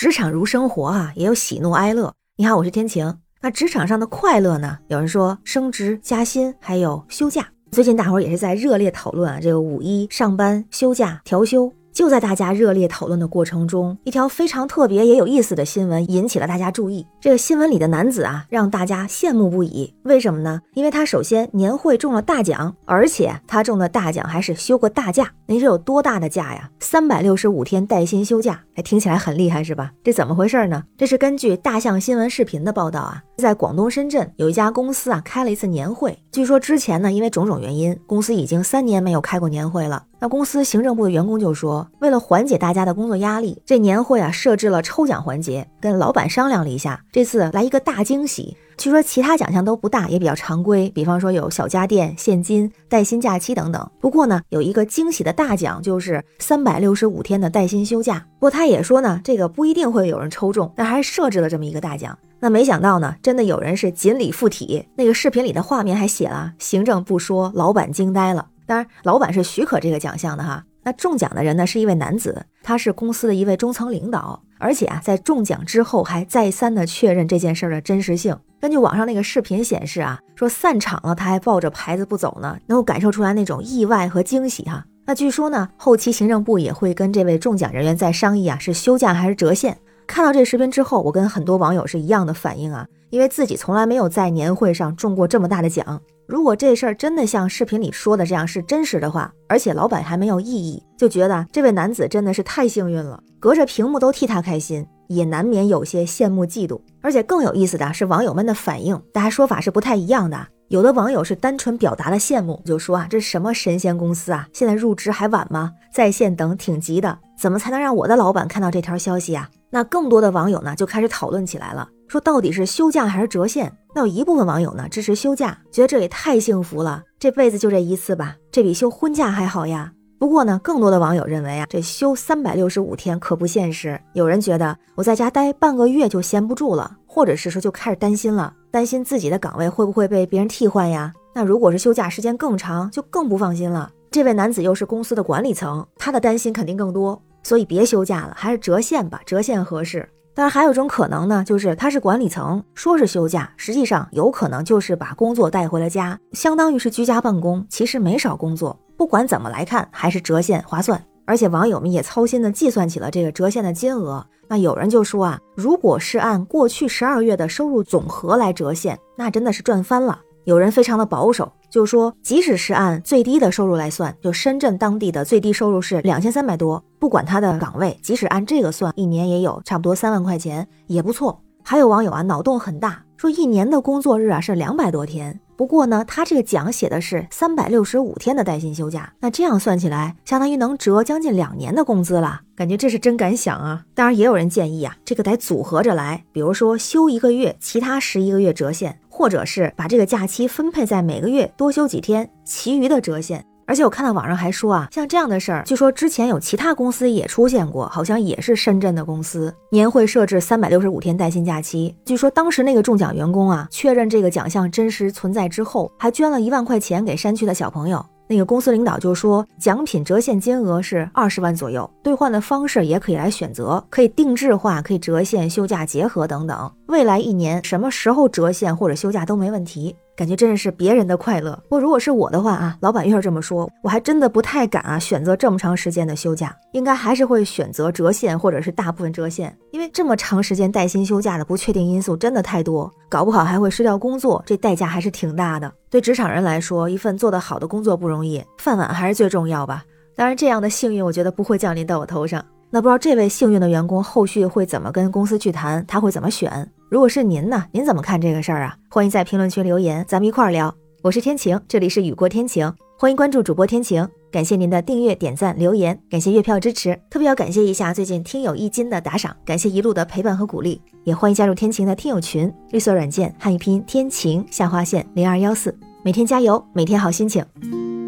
职场如生活啊，也有喜怒哀乐。你好，我是天晴。那职场上的快乐呢？有人说升职加薪，还有休假。最近大伙儿也是在热烈讨论啊，这个五一上班、休假、调休。就在大家热烈讨论的过程中，一条非常特别也有意思的新闻引起了大家注意。这个新闻里的男子啊，让大家羡慕不已。为什么呢？因为他首先年会中了大奖，而且他中的大奖还是休个大假。您是有多大的假呀？三百六十五天带薪休假，哎，听起来很厉害是吧？这怎么回事呢？这是根据大象新闻视频的报道啊，在广东深圳有一家公司啊开了一次年会。据说之前呢，因为种种原因，公司已经三年没有开过年会了。那公司行政部的员工就说，为了缓解大家的工作压力，这年会啊设置了抽奖环节，跟老板商量了一下，这次来一个大惊喜。据说其他奖项都不大，也比较常规，比方说有小家电、现金、带薪假期等等。不过呢，有一个惊喜的大奖，就是三百六十五天的带薪休假。不过他也说呢，这个不一定会有人抽中，但还是设置了这么一个大奖。那没想到呢，真的有人是锦鲤附体。那个视频里的画面还写了，行政不说，老板惊呆了。当然，老板是许可这个奖项的哈。那中奖的人呢，是一位男子，他是公司的一位中层领导，而且啊，在中奖之后还再三的确认这件事的真实性。根据网上那个视频显示啊，说散场了，他还抱着牌子不走呢，能够感受出来那种意外和惊喜哈。那据说呢，后期行政部也会跟这位中奖人员再商议啊，是休假还是折现。看到这视频之后，我跟很多网友是一样的反应啊，因为自己从来没有在年会上中过这么大的奖。如果这事儿真的像视频里说的这样是真实的话，而且老板还没有异议，就觉得这位男子真的是太幸运了，隔着屏幕都替他开心，也难免有些羡慕嫉妒。而且更有意思的是网友们的反应，大家说法是不太一样的。有的网友是单纯表达了羡慕，就说啊，这什么神仙公司啊，现在入职还晚吗？在线等挺急的，怎么才能让我的老板看到这条消息啊？那更多的网友呢就开始讨论起来了。说到底是休假还是折现？那有一部分网友呢支持休假，觉得这也太幸福了，这辈子就这一次吧，这比休婚假还好呀。不过呢，更多的网友认为啊，这休三百六十五天可不现实。有人觉得我在家待半个月就闲不住了，或者是说就开始担心了，担心自己的岗位会不会被别人替换呀？那如果是休假时间更长，就更不放心了。这位男子又是公司的管理层，他的担心肯定更多，所以别休假了，还是折现吧，折现合适。当然，还有一种可能呢，就是他是管理层，说是休假，实际上有可能就是把工作带回了家，相当于是居家办公，其实没少工作。不管怎么来看，还是折现划算。而且网友们也操心的计算起了这个折现的金额。那有人就说啊，如果是按过去十二月的收入总和来折现，那真的是赚翻了。有人非常的保守，就说即使是按最低的收入来算，就深圳当地的最低收入是两千三百多，不管他的岗位，即使按这个算，一年也有差不多三万块钱，也不错。还有网友啊，脑洞很大，说一年的工作日啊是两百多天，不过呢，他这个奖写的是三百六十五天的带薪休假，那这样算起来，相当于能折将近两年的工资了，感觉这是真敢想啊！当然，也有人建议啊，这个得组合着来，比如说休一个月，其他十一个月折现。或者是把这个假期分配在每个月多休几天，其余的折现。而且我看到网上还说啊，像这样的事儿，据说之前有其他公司也出现过，好像也是深圳的公司，年会设置三百六十五天带薪假期。据说当时那个中奖员工啊，确认这个奖项真实存在之后，还捐了一万块钱给山区的小朋友。那个公司领导就说，奖品折现金额是二十万左右，兑换的方式也可以来选择，可以定制化，可以折现、休假结合等等。未来一年什么时候折现或者休假都没问题。感觉真的是别人的快乐。不过如果是我的话啊，老板要是这么说，我还真的不太敢啊，选择这么长时间的休假，应该还是会选择折现或者是大部分折现，因为这么长时间带薪休假的不确定因素真的太多，搞不好还会失掉工作，这代价还是挺大的。对职场人来说，一份做得好的工作不容易，饭碗还是最重要吧。当然，这样的幸运我觉得不会降临到我头上。那不知道这位幸运的员工后续会怎么跟公司去谈，他会怎么选？如果是您呢？您怎么看这个事儿啊？欢迎在评论区留言，咱们一块儿聊。我是天晴，这里是雨过天晴，欢迎关注主播天晴。感谢您的订阅、点赞、留言，感谢月票支持，特别要感谢一下最近听友一金的打赏，感谢一路的陪伴和鼓励，也欢迎加入天晴的听友群，绿色软件汉语拼音天晴下划线零二幺四，每天加油，每天好心情，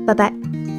拜拜。